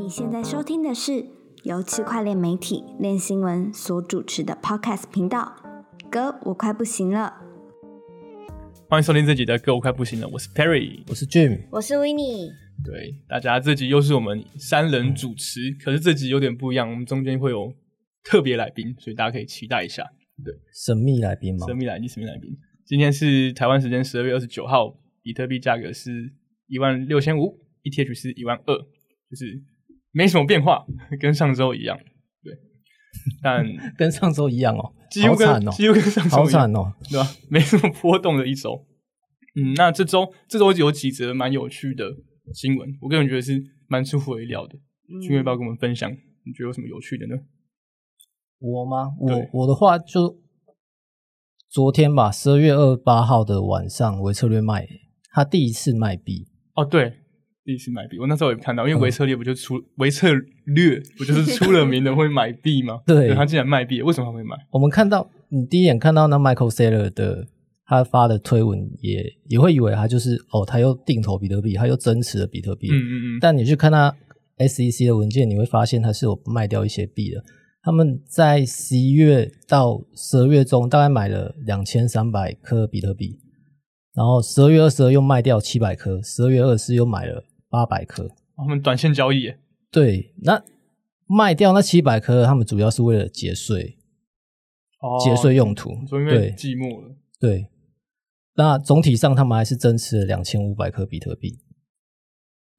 你现在收听的是由区块链媒体链新闻所主持的 Podcast 频道。哥，我快不行了。欢迎收听这集的《哥我快不行了》，我是 Perry，我是 Jim，我是 w i n n i 对，大家这集又是我们三人主持，可是这集有点不一样，我们中间会有特别来宾，所以大家可以期待一下。对，神秘来宾吗？神秘来宾，神秘来宾。今天是台湾时间十二月二十九号，比特币价格是一万六千五，ETH 是一万二，就是没什么变化，跟上周一样。对，但 跟上周一样哦，几乎跟好惨哦几乎跟上周一样好惨哦。对吧？没什么波动的一周。嗯，那这周这周有几则蛮有趣的新闻，我个人觉得是蛮出乎意料的。君要不要跟我们分享？你觉得有什么有趣的呢？我吗？我我的话就昨天吧，十二月二十八号的晚上，维策略卖他第一次卖币，哦，对，第一次买币，我那时候也看到，因为维策略不就出维策略不就是出了名的会买币吗？对他竟然卖币，为什么他会买？我们看到你第一眼看到那 Michael Saylor 的他发的推文也，也会以为他就是哦，他又定投比特币，他又增持了比特币。嗯嗯嗯，但你去看他 SEC 的文件，你会发现他是有卖掉一些币的。他们在十一月到十二月中大概买了两千三百颗比特币，然后十二月二十二又卖掉七百颗，十二月二十四又买了八百颗。他们短线交易耶，对，那卖掉那七百颗，他们主要是为了节税，哦节税用途。对寂寞了，对，那总体上他们还是增持了两千五百颗比特币，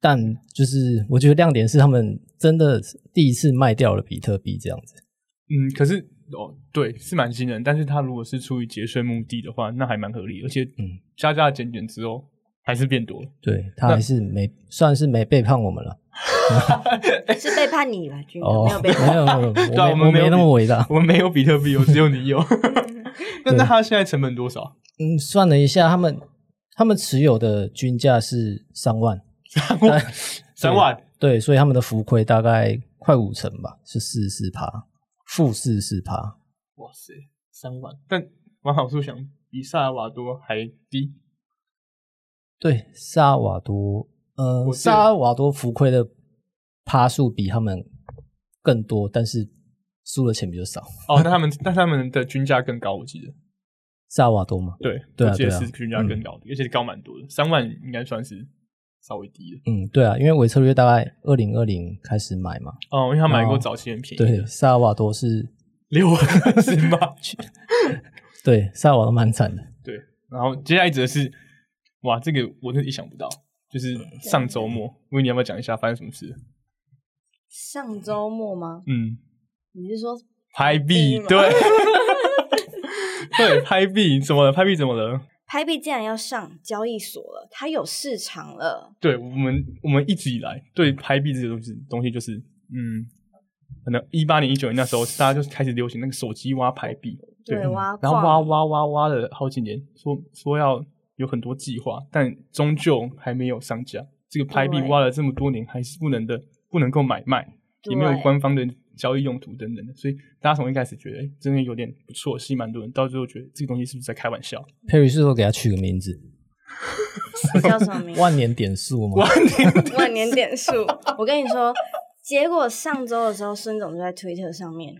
但就是我觉得亮点是他们真的第一次卖掉了比特币这样子。嗯，可是哦，对，是蛮惊人。但是他如果是出于节税目的的话，那还蛮合理，而且嗯加加减减之后还是变多了。对他还是没算是没背叛我们了。是背叛你吧，君哦，没有背叛。没有没有，对啊，我没我没我们有那么伟大。我们没有比特币，我只有你有。那那他现在成本多少？嗯，算了一下，他们他们持有的均价是三万，三万，三万。对，所以他们的浮亏大概快五成吧，是四十四趴，负四十四趴。哇塞，三万！但往好处想，比萨尔瓦多还低。对，萨尔瓦多，呃萨尔瓦多浮亏的趴数比他们更多，但是输的钱比较少。哦，那他们，那他们的均价更高，我记得。萨尔瓦多吗？对，对啊我记得对啊是均价更高的，而且高蛮多的，三万应该算是稍微低的。嗯，对啊，因为维策略大概二零二零开始买嘛，哦，因为他买过哦早期很便宜对，萨尔瓦多是，六万是吗？对，萨尔瓦多蛮惨的。对，然后接下来一则是，哇，这个我真的意想不到，就是上周末，维尼要不要讲一下发生什么事？上周末吗？嗯，你是说拍币，吗对，对，拍币怎么了？拍币怎么了？拍币竟然要上交易所了？它有市场了。对我们，我们一直以来对拍币这个东西东西就是，嗯，可能一八年、一九年那时候，大家就开始流行那个手机挖拍币，对挖然后挖挖挖挖了好几年，说说要有很多计划，但终究还没有上架。这个拍币挖了这么多年，还是不能的，不能够买卖，也没有官方的交易用途等等的，所以大家从一开始觉得，哎，真的有点不错，吸引蛮多人，到最后觉得这个东西是不是在开玩笑？Perry 是否给他取个名字？叫什么名字？万年点数吗？万年 万年点数。我跟你说，结果上周的时候，孙总就在推特上面，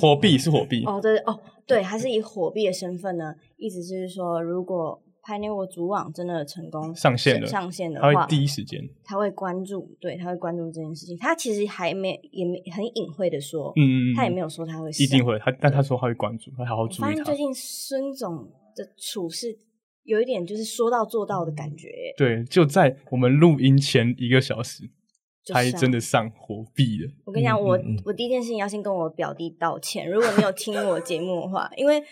火币是火币，哦，对哦，对，他是以火币的身份呢，意思就是说，如果 Pioneer 主网真的成功上线了上线的它话，会第一时间，他会关注，对，他会关注这件事情。他其实还没也没很隐晦的说，嗯他也没有说他会一定。会，他但他说他会关注，会好好我注意他发现最。近孙总的处事有一点就是说到做到的感觉，对，就在我们录音前一个小时，他真的上火币了。我跟你讲，我我第一件事情要先跟我表弟道歉。如果你有听我节目的话，因为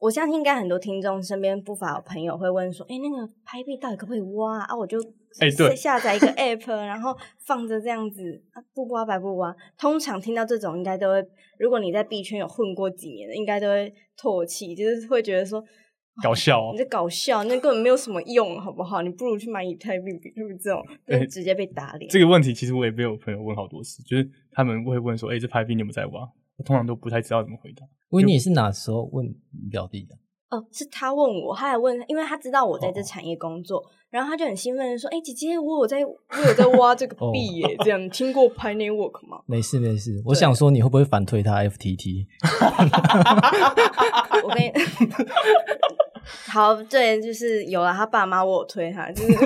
我相信应该很多听众身边不乏有朋友会问说：“哎、那个拍币到底可不可以挖啊？”我就哎对下载一个 app，然后放着这样子啊，不挖白不挖。通常听到这种，应该都会，如果你在币圈有混过几年的，应该都会唾弃，就是会觉得说。搞笑哦你在搞笑，那根本没有什么用，好不好？你不如去买以太币、比特币这种，对直接被打脸。这个问题其实我也被我朋友问好多次，就是他们会问说：“哎、这拍币你有没有在挖？”我通常都不太知道怎么回答。维尼是哪时候问你表弟的？哦，是他问我，他还问，因为他知道我在这哦产业工作，然后他就很兴奋的说：“哎、姐姐，我有在，我有在挖这个哦币耶，这样你听过 Pi Network 吗？” 没事没事，我想说你会不会反推他 FTT？我跟你，好，对，就是有了他爸妈，我有推他，就是我，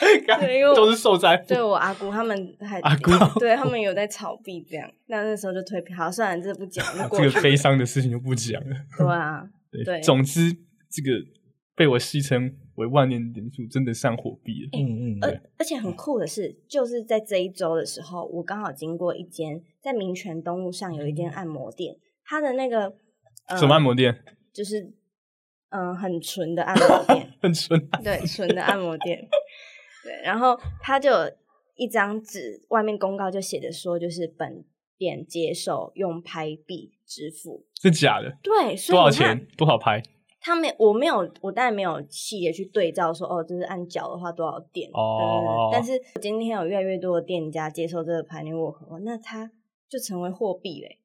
对，因为都是受灾户。对我阿姑他们还阿姑 对他们有在炒币这样，那那时候就退票好，算了，这不讲 这个。悲伤的事情就不讲了。对啊，对，对总之这个被我戏称为万年点数，真的上火币了。嗯嗯，而而且很酷的是，就是在这一周的时候，我刚好经过一间在民权东路上有一间按摩店，它的那个、呃、什么按摩店？就是嗯、呃很纯的按摩店，很纯啊。对，纯的按摩店。对，然后他就有一张纸，外面公告就写着说，就是本店接受用拍币支付。是假的？对，所多少钱？多少拍？他没，我没有，我当然没有细节去对照说，哦，就是按缴的话多少点哦但是今天有越来越多的店家接受这个排列沃合，那它就成为货币嘞。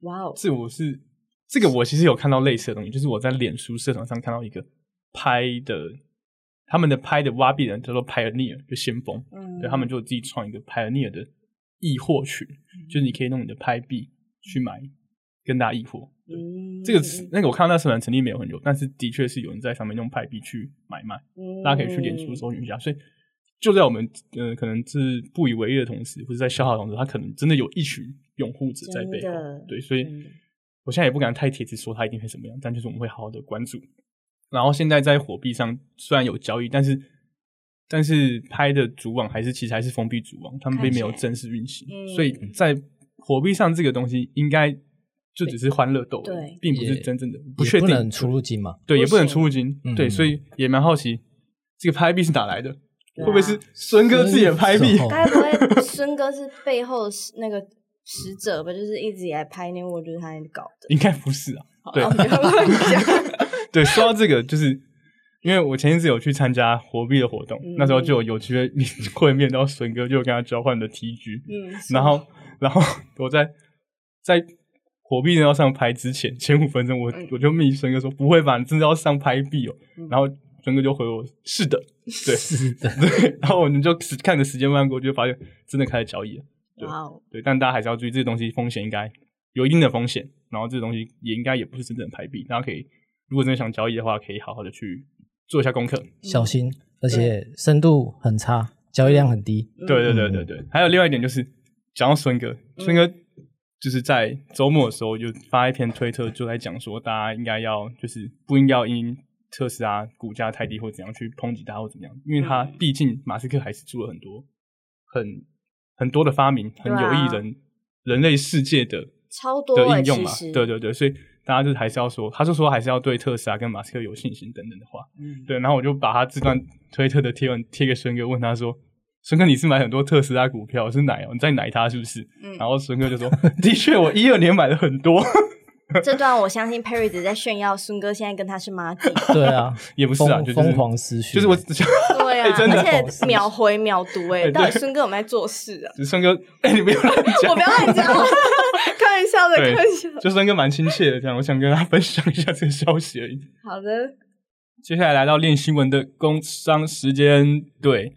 哇哦，这我是这个，我其实有看到类似的东西，就是我在脸书社团上看到一个拍的，他们的拍的挖币人叫做 Pioneer，就先锋，嗯，对他们就自己创一个 Pioneer 的易货群，就是你可以用你的拍币去买，跟大家易货。嗯，这个那个我看到那社团成立没有很久，但是的确是有人在上面用拍币去买卖，嗯大家可以去脸书搜寻一下。所以就在我们呃可能是不以为意的同时，或者在消耗的同时，他可能真的有一群拥护者在背后。对，所以我现在也不敢太铁子说他一定会怎么样，但就是我们会好好的关注。然后现在在火币上虽然有交易，但是但是拍的主网还是其实还是封闭主网，他们并没有正式运行，嗯所以在火币上这个东西应该就只是欢乐斗而已，对并不是真正的不确定不能出入金嘛。对，也不能出入金，嗯对，所以也蛮好奇这个拍币是哪来的，会不会是孙哥自己的拍币？孙该不会孙哥是背后是那个使者吧？就是一直以来拍那我觉得他搞的。应该不是啊，对。对，说到这个，就是因为我前一阵子有去参加火币的活动，嗯那时候就有有机会会面到孙哥，就跟他交换的 TG，嗯，然后然后我在在火币要上拍之前前五分钟，我、嗯我就密孙哥说不会吧，你真的要上拍币哦？嗯然后孙哥就回我是的，对是的，对，然后我们就看着时间慢过，就发现真的开始交易了。对对，但大家还是要注意，这个东西风险应该有一定的风险，然后这个东西也应该也不是真正的拍币，大家可以如果真的想交易的话，可以好好的去做一下功课。小心，而且深度很差，交易量很低。对对对对对，还有另外一点就是讲到孙哥，孙哥就是在周末的时候就发一篇推特，就在讲说大家应该要就是不应该要因特斯拉股价太低或怎样去抨击它或怎么样，因为他毕竟马斯克还是做了很多很很多的发明，很有益人、人类世界的超多欸的应用嘛其实，对对对，所以大家就还是要说，他就说还是要对特斯拉跟马斯克有信心等等的话，嗯对，然后我就把他这段推特的贴文贴给孙哥，问他说：“孙哥，你是买很多特斯拉股票是奶哦？你在奶他是不是？”嗯然后孙哥就说：“的确，我一二年买了很多，这段我相信 Perry 只在炫耀孙哥现在跟他是妈鸡，对啊，也不是啊，就是疯疯狂私讯，就是我，对啊，哎真的而且秒回秒读，哎，到底孙哥有没有在做事啊？就孙哥，哎、你不要乱讲，我不要乱讲，开玩笑的，对开玩笑。就孙哥蛮亲切的，这样，我想跟他分享一下这个消息而已。好的，接下来来到练新闻的工商时间，对。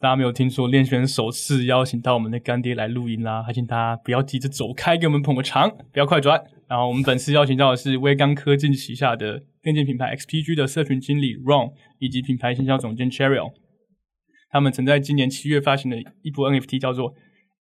大家没有听说练轩首次邀请到我们的干爹来录音啦，还请大家不要急着走开，给我们捧个场，不要快转。然后我们本次邀请到的是威刚科技旗下的电竞品牌 XPG 的社群经理 Ron 以及品牌营销总监 Cheryl。他们曾在今年七月发行的一部 NFT 叫做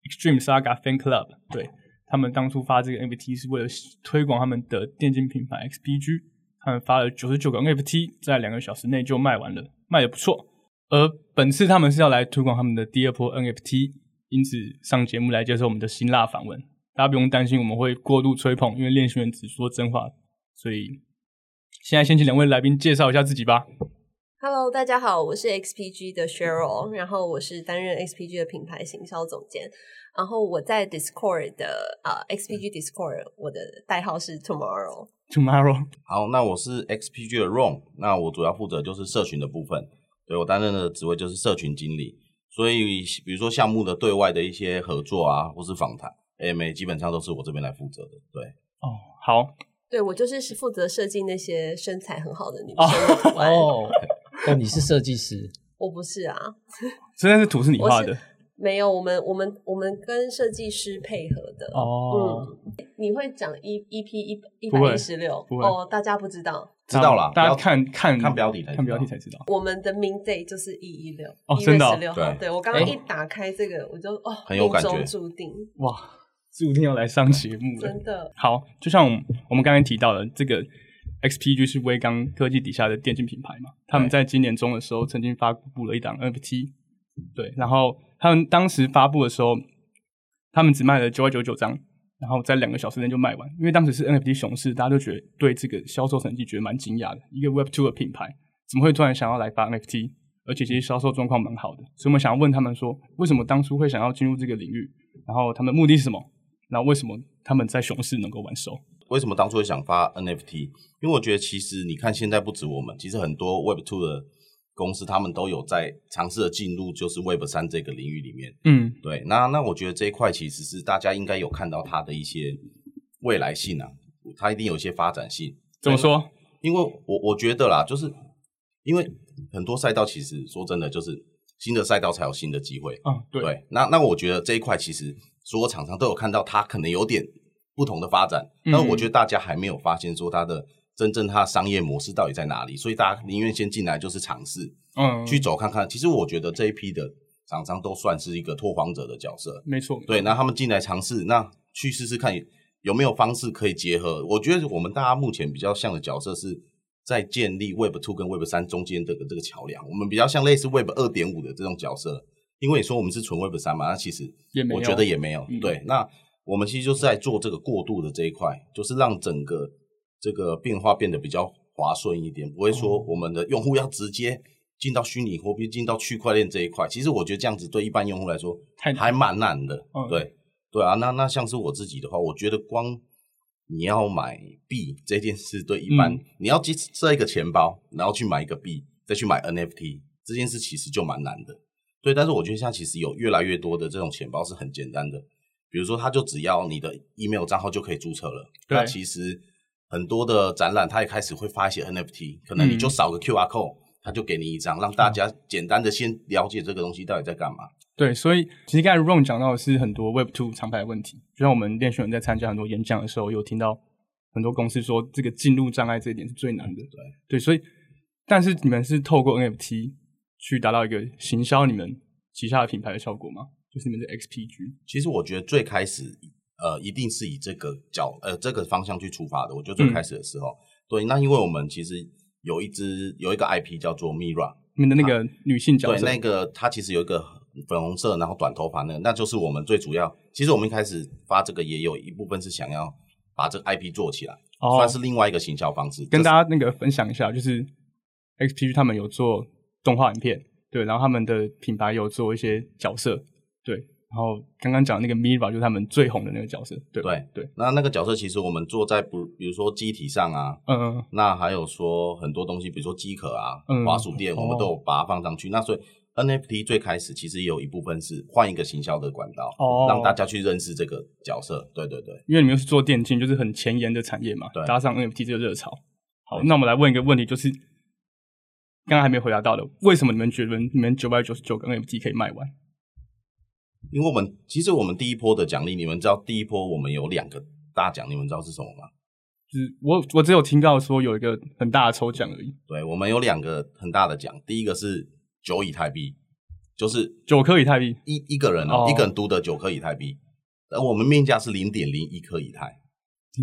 Extreme Saga Fan Club。对他们当初发这个 NFT 是为了推广他们的电竞品牌 XPG，他们发了九十九个 NFT，在两个小时内就卖完了，卖的不错。而本次他们是要来推广他们的第二波 NFT，因此上节目来接受我们的辛辣访问。大家不用担心我们会过度吹捧，因为练习员只说真话，所以现在先请两位来宾介绍一下自己吧。Hello，大家好，我是 XPG 的 Cheryl，然后我是担任 XPG 的品牌行销总监，然后我在 Discord 的啊、呃 XPG Discord，我的代号是 Tomorrow。Tomorrow，好，那我是 XPG 的 Ron，那我主要负责就是社群的部分，对我担任的职位就是社群经理，所以比如说项目的对外的一些合作啊，或是访谈，AMA 基本上都是我这边来负责的。对，哦，好，对我就是负责设计那些身材很好的女生的。哦哦，你是设计师，我不是啊，真的是图是你画的没有，我们我们我们跟设计师配合的。哦，嗯，你会讲一一 P 一一百一十六不会哦，大家不知道，知道了大家看看看标题才知道看标题才知道。我们的 main day 就是一一六一哦真的哦月十六号。对对我刚刚哎一打开这个，我就哦，命很有感觉中注定，哇，注定要来上节目了真。的。好，就像我们我们刚才提到的，这个 XPG 是微刚科技底下的电竞品牌嘛，他们在今年中的时候曾经发布了一档 NFT，对，然后他们当时发布的时候，他们只卖了九百九十九张，然后在两个小时内就卖完，因为当时是 NFT 熊市，大家都觉得对这个销售成绩觉得蛮惊讶的，一个 Web Two 的品牌怎么会突然想要来发 NFT？而且其实销售状况蛮好的，所以我们想要问他们说，为什么当初会想要进入这个领域？然后他们的目的是什么？然后为什么他们在熊市能够完售？为什么当初会想发 NFT？因为我觉得其实你看现在不止我们，其实很多 Web Two 的公司他们都有在尝试的进入就是 Web 三这个领域里面。嗯，对，那那我觉得这一块其实是大家应该有看到它的一些未来性啊，它一定有一些发展性。怎么说？因为我我觉得啦，就是因为很多赛道其实说真的，就是新的赛道才有新的机会。啊，对，对，那那我觉得这一块其实所有厂商都有看到，它可能有点不同的发展，嗯但我觉得大家还没有发现说它的真正它的商业模式到底在哪里，所以大家宁愿先进来就是尝试嗯，去走看看。其实我觉得这一批的厂商都算是一个拓荒者的角色，没错，对，那他们进来尝试，那去试试看有没有方式可以结合。我觉得我们大家目前比较像的角色是在建立 Web Two 跟 Web 三中间的这个桥梁，我们比较像类似 Web 二点五的这种角色。因为你说我们是纯 Web 三嘛，那其实也没有我觉得也没有。嗯对，那我们其实就是在做这个过渡的这一块，就是让整个这个变化变得比较滑顺一点，不会哦说我们的用户要直接进到虚拟货币、进到区块链这一块。其实我觉得这样子对一般用户来说还蛮难的。嗯对对啊，那那像是我自己的话，我觉得光你要买币这件事，对一般、嗯你要设一个钱包，然后去买一个币，再去买 NFT 这件事，其实就蛮难的。对，但是我觉得现在其实有越来越多的这种钱包是很简单的，比如说它就只要你的 email 账号就可以注册了。对那其实很多的展览它也开始会发一些 NFT，可能你就嗯扫个 QR code，、它就给你一张，让大家简单的先了解这个东西到底在干嘛。对，所以其实刚才 Ron 讲到的是很多 Web Two 常态的问题，就像我们练习人在参加很多演讲的时候，有听到很多公司说这个进入障碍这一点是最难的。对对，所以但是你们是透过 NFT 去达到一个行销你们旗下的品牌的效果吗？就是你们的 XPG。其实我觉得最开始，呃，一定是以这个角呃这个方向去出发的。我觉得最开始的时候，对，那因为我们其实有一支有一个 IP 叫做 Mira，你们的那个女性角色对，那个它其实有一个粉红色，然后短头发那个，那就是我们最主要。其实我们一开始发这个也有一部分是想要把这个 IP 做起来，哦算是另外一个行销方式。跟大家那个分享一下，就是 XPG 他们有做动画影片，对，然后他们的品牌有做一些角色，对，然后刚刚讲那个 Mira 就是他们最红的那个角色，对对对，那那个角色其实我们做在不，比如说机体上啊，嗯嗯那还有说很多东西，比如说机壳啊、嗯滑鼠垫，我们都有把它放上去。那所以 NFT 最开始其实也有一部分是换一个行销的管道，哦让大家去认识这个角色。对对对，因为你们是做电竞，就是很前沿的产业嘛，对搭上 NFT 这个热潮。好，那我们来问一个问题，就是刚刚还没回答到的，为什么你们觉得你们九百九十九个 NFT 可以卖完？因为我们其实我们第一波的奖励，你们知道第一波我们有两个大奖，你们知道是什么吗？就是我我只有听到说有一个很大的抽奖而已，对，我们有两个很大的奖，第一个是九以太币，就是九颗以太币，一一个人哦，哦一个人独得九颗以太币，而我们面价是零点零一颗以太，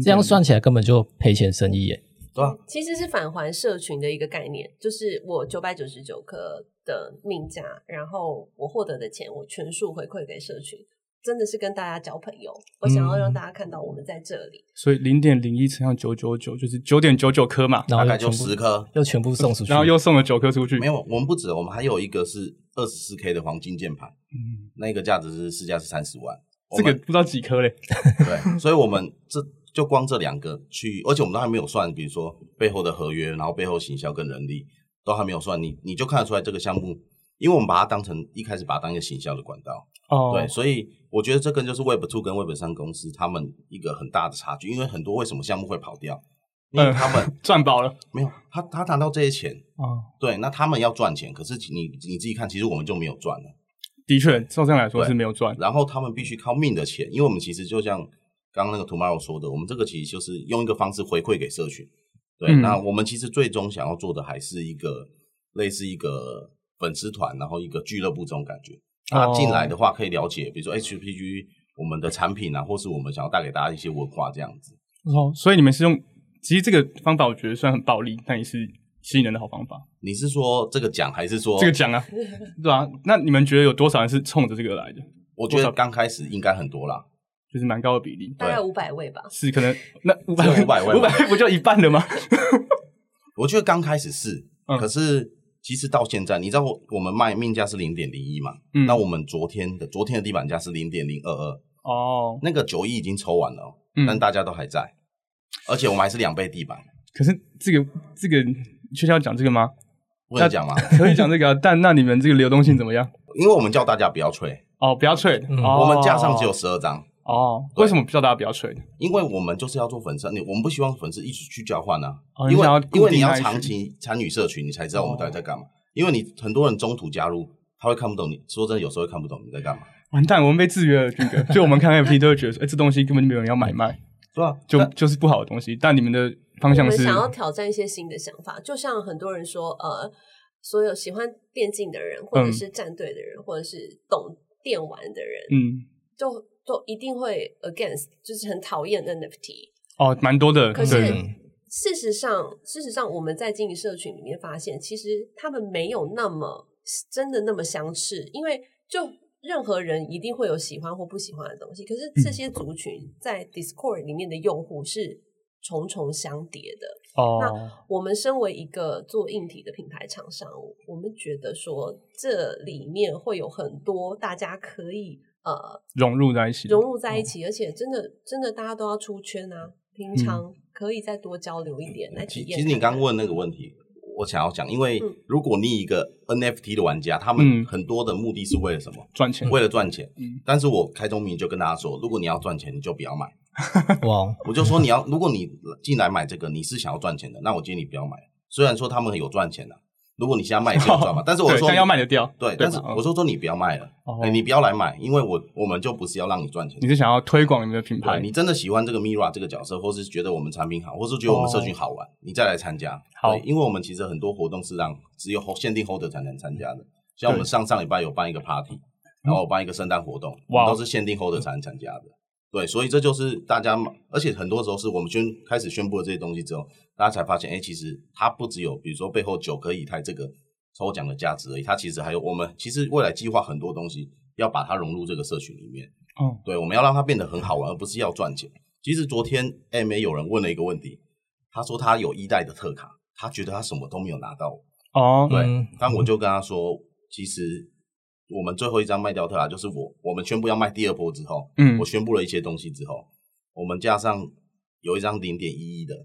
这样算起来根本就赔钱生意耶。对吧、其实是返还社群的一个概念，就是我九百九十九颗的命价，然后我获得的钱我全数回馈给社群，真的是跟大家交朋友。我想要让大家看到我们在这里。所以零点零一乘上九九九就是九点九九颗嘛，然大概就又全部十颗。又全部送出去，然后又送了九颗出去，没有，我们不止，我们还有一个是二十四 K 的黄金键盘，嗯，那个价值是市价是三十万。这个不知道几颗嘞，对，所以我们这就光这两个去，而且我们都还没有算，比如说背后的合约，然后背后行销跟人力都还没有算，你你就看得出来这个项目，因为我们把它当成一开始把它当一个行销的管道，哦，对，所以我觉得这跟就是 Web Two 跟 Web 三公司他们一个很大的差距，因为很多为什么项目会跑掉，因为他们 赚饱了没有他他拿到这些钱，啊。对，那他们要赚钱，可是你你自己看，其实我们就没有赚了。的确，照这样来说对是没有赚。然后他们必须靠命的钱，因为我们其实就像刚刚那个 Tomorrow 说的，我们这个其实就是用一个方式回馈给社群。对，嗯那我们其实最终想要做的还是一个类似一个粉丝团，然后一个俱乐部这种感觉。那哦进来的话，可以了解，比如说 HPG 我们的产品啊，或是我们想要带给大家一些文化这样子。哦，所以你们是用，其实这个方法我觉得虽然很暴力，但也是吸引人的好方法。你是说这个奖，还是说这个奖啊，对啊。那你们觉得有多少人是冲着这个来的？我觉得刚开始应该很多啦。就是蛮高的比例，大概五百位吧。是可能 那五百只有500位五百位不就一半了吗？我觉得刚开始是，嗯可是其实到现在，你知道我我们卖命价是零点零一嘛？嗯那我们昨天的昨天的地板价是零点零二二，哦，那个九亿已经抽完了、哦，嗯但大家都还在，而且我们还是两倍地板，可是这个这个确实要讲这个吗？不能讲吗？可以讲这个、啊，但那你们这个流动性怎么样？因为我们叫大家不要吹，哦，不要吹，嗯哦我们架上只有十二张。哦，为什么叫大家不要吹？因为我们就是要做粉丝，你我们不希望粉丝一直去交换啊，哦你要因为因为你要长期参与社群，你才知道我们到底在干嘛。因为你很多人中途加入，他会看不懂你，说真的，有时候会看不懂你在干嘛，完蛋，我们被制约了，军哥。就我们看 FT 都会觉得说，哎、这东西根本就没有人要买卖，对吧？就就是不好的东西。但你们的方向是我们想要挑战一些新的想法，就像很多人说，呃，所有喜欢电竞的人，或者是战队的人，或者是懂电玩的人，嗯，就就一定会 against，就是很讨厌 NFT。哦，蛮多的，可是，事实上，事实上我们在经营社群里面发现，其实他们没有那么真的那么相似，因为就任何人一定会有喜欢或不喜欢的东西，可是这些族群在 Discord 里面的用户是重重相叠的。哦，那我们身为一个做硬体的品牌厂商，我们觉得说这里面会有很多大家可以呃融入在一起，融入在一起，而且真的真的大家都要出圈啊，平常可以再多交流一点来体验。其其实你刚问那个问题，我想要讲，因为嗯如果你一个 NFT 的玩家，他嗯们很多的目的是为了什么？赚钱，为了赚钱。嗯但是我开宗明义就跟大家说，如果你要赚钱，你就不要买。哇，我就说你要，如果你进来买这个，你是想要赚钱的，那我建议你不要买。虽然说他们有赚钱的，如果你现在卖赚嘛，但是我说要卖得掉，对，但是我说说你不要卖了，你不要来买，因为我我们就不是要让你赚钱。你。是想要推广你们的品牌，你真的喜欢这个 Mira 这个角色，或是觉得我们产品好，或是觉得我们社群好玩，你再来参加。好。对，因为我们其实很多活动是让只有限定 holder 才能参加的，像我们上上礼拜有办一个 party，然后我办一个圣诞活动，都是限定 holder 才能参加的。对，所以这就是大家，而且很多时候是我们宣开始宣布了这些东西之后，大家才发现，哎，其实它不只有比如说背后九颗以太这个抽奖的价值而已，它其实还有我们其实未来计划很多东西要把它融入这个社群里面。哦，对，我们要让它变得很好玩，而不是要赚钱。其实昨天 MA 有人问了一个问题，他说他有一代的特卡，他觉得他什么都没有拿到。哦，对，嗯但我就跟他说，其实我们最后一张卖掉特卡，就是我我们宣布要卖第二波之后，嗯我宣布了一些东西之后，我们加上有一张零点一一的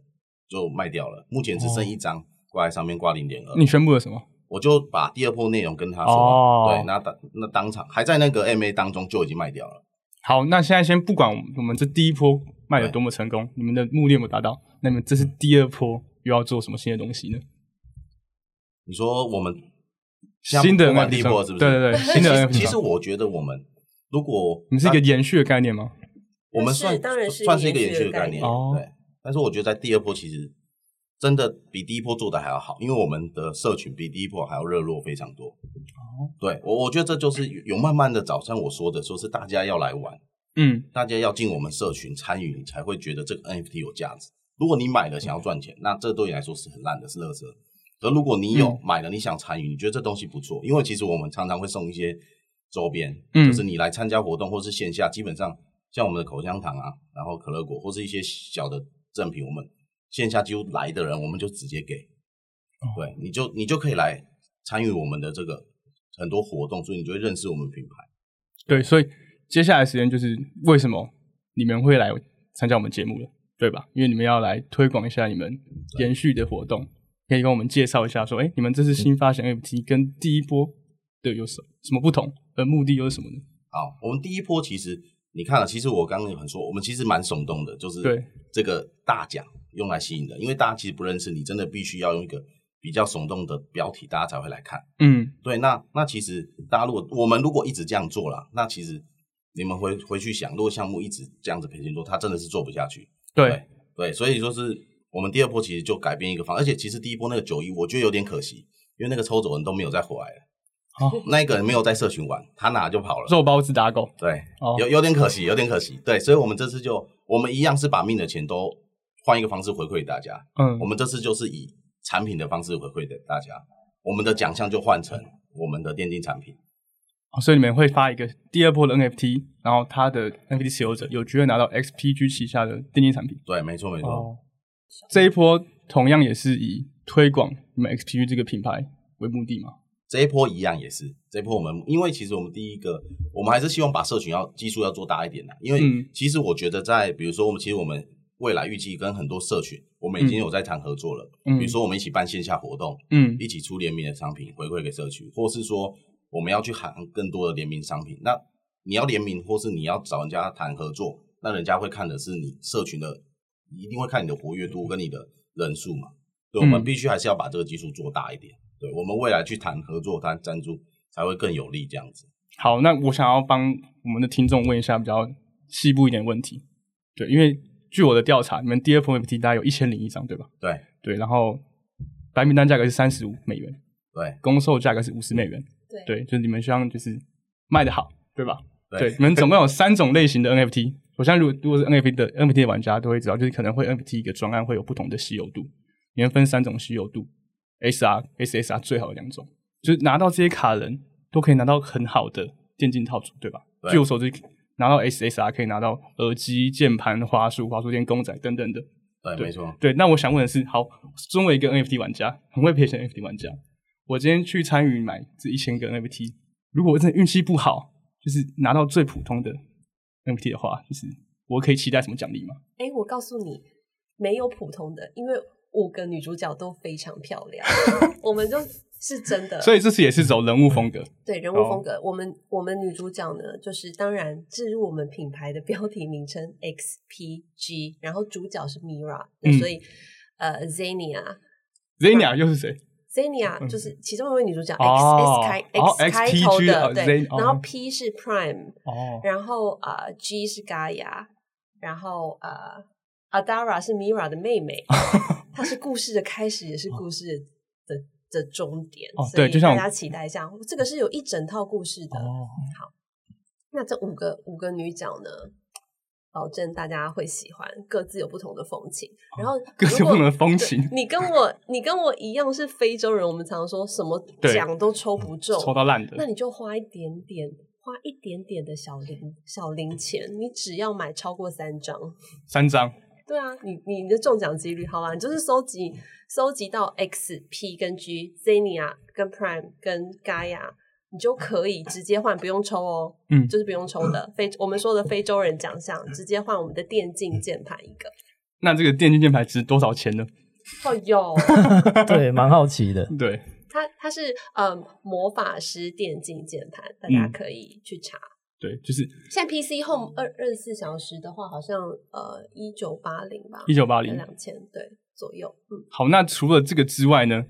就卖掉了，目前只剩一张挂在上面挂零点二。你宣布了什么？我就把第二波内容跟他说，哦对，那当那当场还在那个 MA 当中就已经卖掉了。好，那现在先不管我们这第一波卖的多么成功，你们的目的有没有达到？那么这是第二波又要做什么新的东西呢？你说我们新的第一波是不是？对对对新的其实我觉得我们如果你是一个延续的概念吗？我们算当然是算是一个延延续的概念，续的概念哦对。但是我觉得在第二波其实真的比第一波做的还要好，因为我们的社群比第一波还要热络非常多。哦，对我我觉得这就是有慢慢的早上我说的，说是大家要来玩，嗯，大家要进我们社群参与，你才会觉得这个 NFT 有价值。如果你买了想要赚钱，那这对你来说是很烂的，是垃圾。而如果你有嗯买了，你想参与，你觉得这东西不错，因为其实我们常常会送一些周边，嗯就是你来参加活动或是线下，基本上像我们的口香糖啊，然后可乐果或是一些小的赠品，我们线下几乎来的人，我们就直接给，哦对，你就你就可以来参与我们的这个很多活动，所以你就会认识我们品牌。对，所以接下来时间就是为什么你们会来参加我们节目了，对吧？因为你们要来推广一下你们延续的活动，可以跟我们介绍一下，说，哎，你们这次新发行 NFT 跟第一波的有什什么不同，而目的又是什么呢？好，我们第一波其实你看了，其实我刚刚有很说，我们其实蛮耸动的，就是对这个大奖用来吸引的，因为大家其实不认识你，真的必须要用一个比较耸动的标题，大家才会来看。嗯，对，那那其实大家如果我们如果一直这样做了，那其实你们回回去想，如果项目一直这样子培训做，它真的是做不下去。对，对，所以说是我们第二波其实就改变一个方，而且其实第一波那个九一，我觉得有点可惜，因为那个抽走人都没有再回来了。哦，那一个人没有在社群玩，他哪就跑了。肉包子打狗，对，哦有有点可惜，有点可惜。对，所以我们这次就我们一样是把命的钱都换一个方式回馈给大家。嗯我，们这次就是以产品的方式回馈给大家，我们的奖项就换成我们的电竞产品。哦所以你们会发一个第二波的 NFT，然后他的 NFT 持有者有机会拿到 XPG 旗下的电竞产品。对，没错没错。哦，这一波同样也是以推广你们 XPG 这个品牌为目的嘛？这一波一样也是，这一波我们因为其实我们第一个，我们还是希望把社群要基数要做大一点的，因为嗯其实我觉得在比如说我们其实我们未来预计跟很多社群，我们已经有在谈合作了，嗯比如说我们一起办线下活动，嗯一起出联名的商品回馈给社区，或是说我们要去喊更多的联名商品。那你要联名，或是你要找人家谈合作，那人家会看的是你社群的，一定会看你的活跃度跟你的人数嘛。对，我们嗯必须还是要把这个基数做大一点。对，我们未来去谈合作、谈赞助才会更有利。这样子，好，那我想要帮我们的听众问一下比较细部一点的问题。对，因为据我的调查，你们第二波 NFT 大概有一千零一张，对吧？对对，然后白名单价格是三十五美元，对公售价格是五十美元。对对，就是你们希望就是卖的好，对吧？对对，你们总共有三种类型的 NFT。我相信，如果如果是 NFT 的 NFT 的玩家都会知道，就是可能会 NFT 一个专案会有不同的稀有度，你们分三种稀有度，SR、SSR 最好的两种，就是拿到这些卡人都可以拿到很好的电竞套组，对吧？对据我所知，拿到 SSR 可以拿到耳机、键盘、花束、花束垫、公仔等等的。对，对没错。对，那我想问的是，好，身为一个 NFT 玩家，很会赔钱的 NFT 玩家，我今天去参与买这一千个 NFT，如果我真的运气不好，就是拿到最普通的 NFT 的话，就是我可以期待什么奖励吗？哎，我告诉你，没有普通的，因为五个女主角都非常漂亮，我们就 是真的。所以这次也是走人物风格，对人物风格，我们我们女主角呢，就是当然置入我们品牌的标题名称 XPG，然后主角是 Mira，嗯所以、呃 Zania。Zenia 又是谁？Zania 就是其中一位女主角、X 开哦 X 开头的，哦对哦然后 P 是 Prime，哦，然后呃 G 是 Gaia，然后呃 Adara 是 Mira 的妹妹，她是故事的开始，也是故事的的终点，对就像大家期待一下，这个是有一整套故事的。哦那这五个五个女角呢，保证大家会喜欢，各自有不同的风情。然后哦各自不同的风情你跟我你跟我一样是非洲人，我们常说什么奖都抽不中，抽到烂的那，你就花一点点，花一点点的小零小零钱，你只要买超过三张，三张，对啊，你你的中奖几率好啦，你就是收集收集到 X、P 跟 G、Zenia 跟 Prime 跟 Gaia，你就可以直接换，不用抽哦，嗯就是不用抽的非我们说的非洲人奖项，直接换我们的电竞键盘一个。那这个电竞键盘值多少钱呢？哦哟，对，蛮好奇的。对，它它是呃魔法师电竞键盘，大家嗯可以去查。对，就是现在 PC Home 二二十四小时的话，好像呃一九八零吧，一九八零。两千对左右，嗯。好，那除了这个之外呢，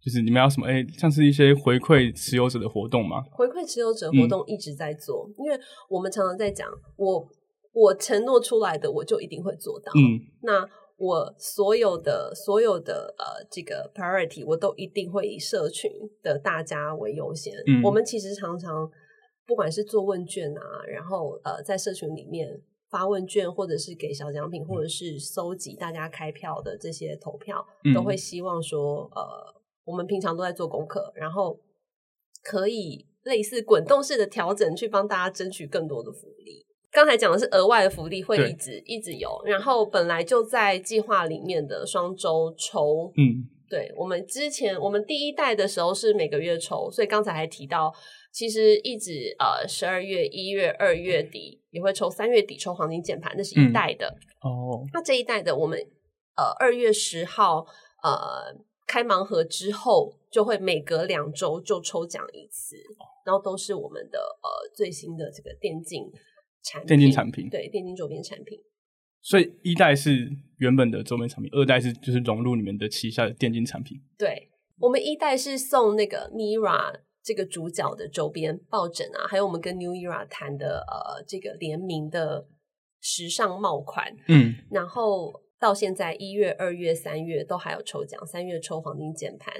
就是你们要什么？哎，像是一些回馈持有者的活动吗？回馈持有者嗯活动一直在做，因为我们常常在讲，我我承诺出来的，我就一定会做到。嗯，那我所有的所有的呃这个 priority，我都一定会以社群的大家为优先。嗯我们其实常常不管是做问卷啊，然后呃在社群里面发问卷，或者是给小奖品，或者是收集大家开票的这些投票，嗯都会希望说呃我们平常都在做功课，然后可以类似滚动式的调整，去帮大家争取更多的福利。刚才讲的是额外的福利会一直一直有，然后本来就在计划里面的双周抽，嗯，对我们之前我们第一代的时候是每个月抽，所以刚才还提到，其实一直呃十二月、一月、二月底也会抽，三月底抽黄金键盘，那是一代的。哦，那这一代的我们呃二月十号呃开盲盒之后，就会每隔两周就抽奖一次，然后都是我们的呃最新的这个电竞产品，电竞产品对电竞周边产品。所以一代是原本的周边产品，二代是就是融入你们的旗下的电竞产品。对，我们一代是送那个 Mira 这个主角的周边抱枕啊，还有我们跟 New Era 谈的呃这个联名的时尚帽款，嗯，然后到现在一月、二月、三月都还有抽奖，三月抽黄金键盘。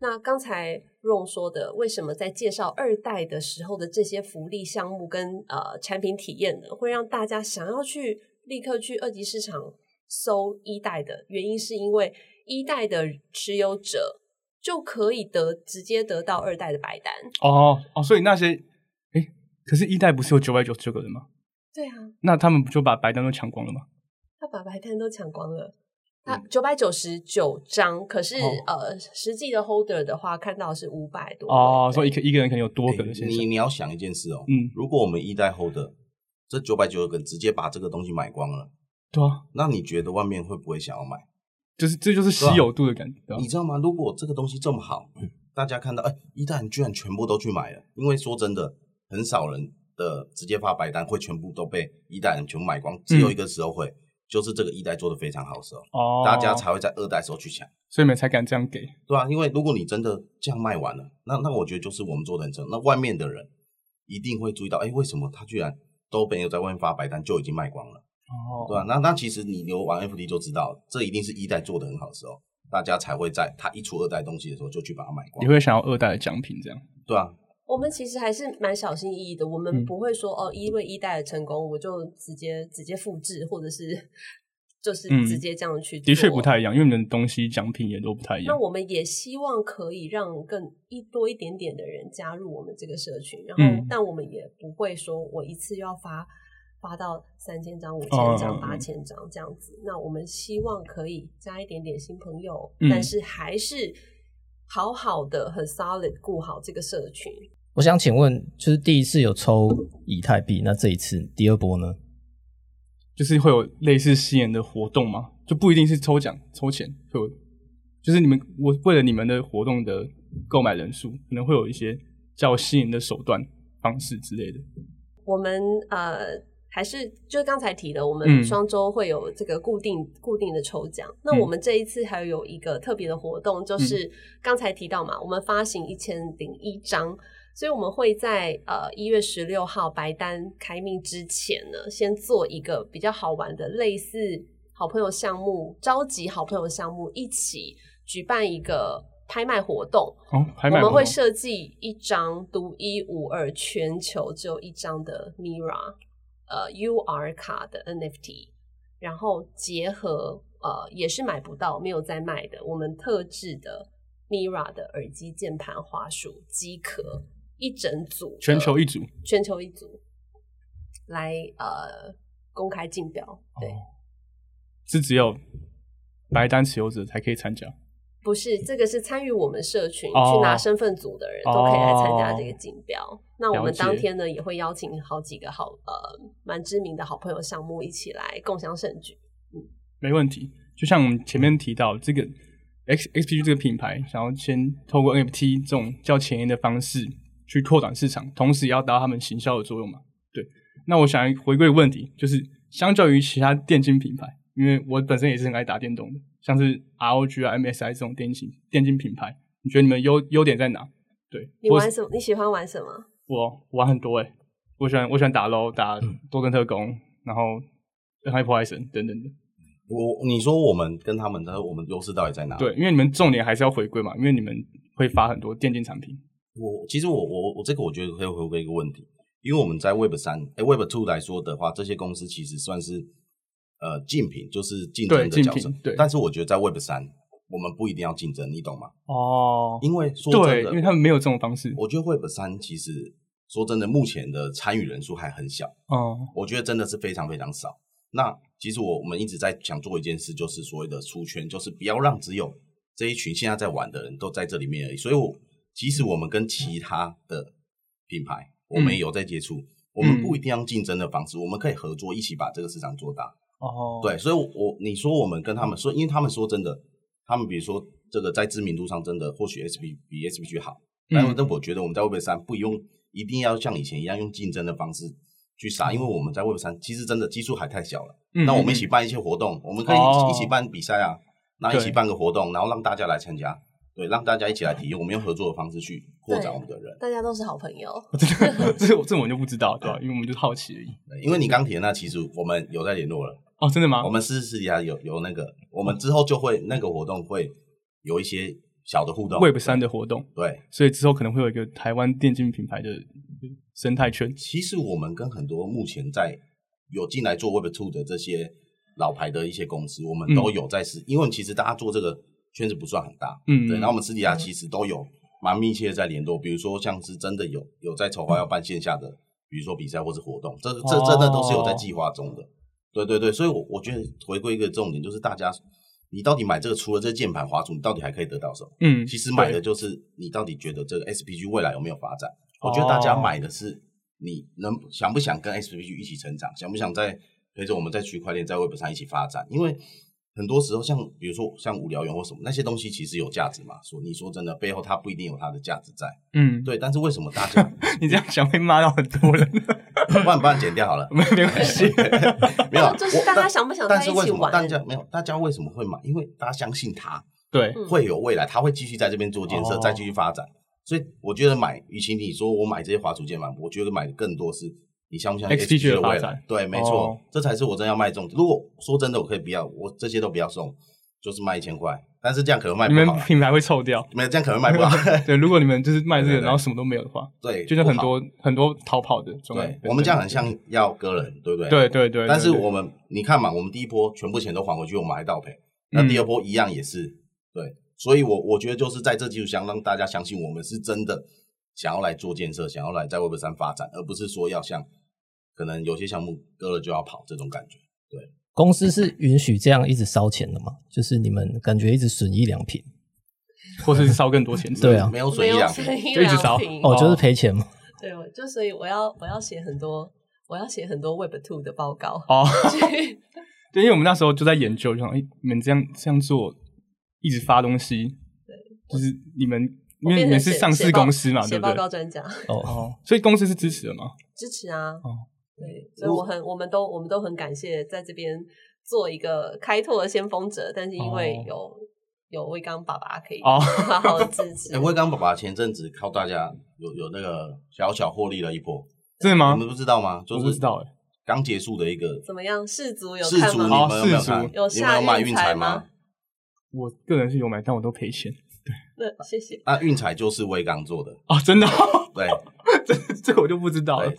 那刚才 Ron 说的，为什么在介绍二代的时候的这些福利项目跟呃产品体验呢，会让大家想要去立刻去二级市场搜一代的原因，是因为一代的持有者就可以得直接得到二代的白单。哦哦，所以那些，哎，可是一代不是有九百九十九个人吗？对啊，那他们不就把白单都抢光了吗？他把白单都抢光了。那九百九十九张，可是、哦呃，实际的 holder 的话，看到是五百多哦，所以一个一个人可能有多个。你你要想一件事哦，嗯，如果我们一代 holder 这九百九十个人直接把这个东西买光了，对啊，那你觉得外面会不会想要买？就是这就是稀有度的感觉。你知道吗？如果这个东西这么好，大家看到哎，一代人居然全部都去买了，因为说真的，很少人的直接发白单会全部都被一代人全部买光，只有一个时候会，就是这个一代做的非常好的时候，哦，大家才会在二代时候去抢，所以你们才敢这样给。对吧、因为如果你真的这样卖完了，那那我觉得就是我们做的很成，那外面的人一定会注意到，哎，为什么他居然都没有在外面发白单就已经卖光了？哦，对吧、那那其实你留完 FD 就知道，这一定是一代做的很好的时候，大家才会在他一出二代东西的时候就去把它买光你。会想要二代的奖品这样？对啊，我们其实还是蛮小心翼翼的，我们嗯不会说、哦，因为一代的成功，我就直接直接复制，或者是就是嗯直接这样去、的确不太一样，因为你们的东西奖品也都不太一样。那我们也希望可以让更一多一点点的人加入我们这个社群，然后、嗯但我们也不会说我一次要发发到三千张、五千哦张、嗯八千张这样子。那我们希望可以加一点点新朋友，嗯但是还是好好的、很 solid 顾好这个社群。我想请问，就是第一次有抽以太币，那这一次第二波呢？就是会有类似吸引的活动吗？就不一定是抽奖、抽钱，会有，就是你们我为了你们的活动的购买人数，可能会有一些较吸引的手段、方式之类的。我们呃还是就是刚才提的，我嗯们双周会有这个固定固定的抽奖。那嗯我们这一次还有一个特别的活动，就是刚才提到嘛，我们发行一千零一张。所以我们会在呃一月十六号白单开命之前呢，先做一个比较好玩的类似好朋友项目，召集好朋友项目一起举办一个拍卖活动。哦，拍卖我们会设计一张独一无二、全球只有一张的 Mira 呃 UR 卡的 NFT，然后结合呃也是买不到、没有在卖的我们特制的 Mira 的耳机、键盘、滑鼠、机壳一整组，全球一组，全球一组来呃公开竞标，对。哦是只有白单持有者才可以参加。不是，这个是参与我们社群、哦去拿身份组的人都可以来参加这个竞标。那我们当天呢也会邀请好几个好呃蛮知名的好朋友项目一起来共享盛举。嗯没问题。就像我们前面提到，这个 X XPG 这个品牌想要先透过 NFT 这种较前沿的方式去拓展市场，同时也要达到他们行销的作用嘛。对。那我想回归问题，就是相较于其他电竞品牌，因为我本身也是很爱打电动的，像是 ROG 啊、MSI 这种电竞电竞品牌，你觉得你们优优点在哪？对，你玩什么？你喜欢玩什么？我玩很多诶、我喜欢我喜欢打 LO 打多根特工，然后 Hyper Horizon 等等的。我你说我们跟他们的我们优势到底在哪？对，因为你们重点还是要回归嘛，因为你们会发很多电竞产品。我其实我我我这个我觉得可以回归一个问题，因为我们在 Web 三哎 Web Two 来说的话，这些公司其实算是呃竞品，就是竞争的角色但是我觉得在 Web 三，我们不一定要竞争，你懂吗？哦，因为说真对，的，因为他们没有这种方式。我觉得 Web 三其实说真的，目前的参与人数还很小，哦，我觉得真的是非常非常少。那其实我我们一直在想做一件事，就是所谓的出圈，就是不要让只有这一群现在在玩的人都在这里面而已。所以我，即使我们跟其他的品牌，我们也有在接触，我们不一定要用竞争的方式，我们可以合作，一起把这个市场做大。哦，对，所以我，我你说我们跟他们说，因为他们说真的，他们比如说这个在知名度上真的或许 S B 比 S B G 好，但我觉得我们在 Web 三不用一定要像以前一样用竞争的方式去杀，因为我们在 Web 三其实真的基数还太小了。嗯那我们一嗯起办一些活动，我们可以哦一起办比赛啊，那一起办个活动，然后让大家来参加，对，让大家一起来体验，我们用合作的方式去扩展我们的人。大家都是好朋友。这个这个这我们就不知道，对吧？因为我们就是好奇而已。因为你刚提的那，其实我们有在联络了，哦，真的吗？我们私私底下有有那个，我们之后就会那个活动会有一些小的互动 Web 三的活动，对，所以之后可能会有一个台湾电竞品牌的生态圈。其实我们跟很多目前在有进来做 Web Two 的这些老牌的一些公司，我们都有在试，因为其实大家做这个圈子不算很大，嗯，对，然后我们私底下其实都有蛮密切的在联络，比如说像是真的有有在筹划要办线下的，比如说比赛或是活动，这这真的都是有在计划中的。对对对，所以我我觉得回归一个重点，就是大家你到底买这个，除了这键盘滑鼠，你到底还可以得到什么？嗯，其实买的就是你到底觉得这个 SPG 未来有没有发展？我觉得大家哦买的是你能想不想跟 SPG 一起成长，想不想在陪着我们在区块链在 Web 上一起发展？因为很多时候像比如说像无聊猿或什么那些东西，其实有价值嘛。说你说真的，背后它不一定有它的价值在。嗯，对，但是为什么大家 你这样想会骂到很多人，不然不然剪掉好了？没 没关系。没有啊，就是我大家想不想但是为什么在一起玩大家没有？大家为什么会买？因为大家相信他。对，嗯会有未来，他会继续在这边做建设，哦再继续发展。所以我觉得买，与其你说我买这些滑鼠键盘，我觉得买的更多是你相不相信 XPG 的未来？对，没错，哦这才是我真要卖重点。如果说真的，我可以不要，我这些都不要送，就是卖一千块，但是这样可能卖你不好你，们品牌会臭掉。没有这样可能卖不好。对，如果你们就是卖这个，对对对然后什么都没有的话，对，就像很。多很多逃跑的对，我们这样很像要割人，对不对？对对对，但是对对我们你看嘛，我们第一波全部钱都还回去，我们还倒赔。那嗯第二波一样也是、对，所以我我觉得就是在这基础上让大家相信我们是真的想要来做建设，想要来在 Web 三发展，而不是说要像可能有些项目割了就要跑这种感觉。公司是允许这样一直烧钱的吗？就是你们感觉一直损一两瓶，或是烧更多钱。对啊没有损没有一两瓶，就一直烧哦，就是哦赔钱嘛。对，我就所以我要我要写很多，我要写很多 Web Two 的报告。哦，去 对，因为我们那时候就在研究，就想，哎，你们这样这样做，一直发东西，对，就是你们，因我为你们是上市公司嘛，对不对？告专家哦，哦，所以公司是支持的吗？支持啊。哦，对，所以我很，我们都我们都很感谢在这边做一个开拓的先锋者，但是因为哦有、有魏刚爸爸可以哦好好支 持。哎，威刚爸爸前阵子靠大家有有那个小小获利了一波，真的吗你？们不知道吗？就是我不知道哎。刚结束的一个怎么样？氏族有世足，你看吗？们有没有哦世足看？有你们下有买运运彩吗吗？我个人是有买，但我都赔钱。对那谢谢。那运彩就是威刚做的，哦，真的哦？对。这这个我就不知道了对。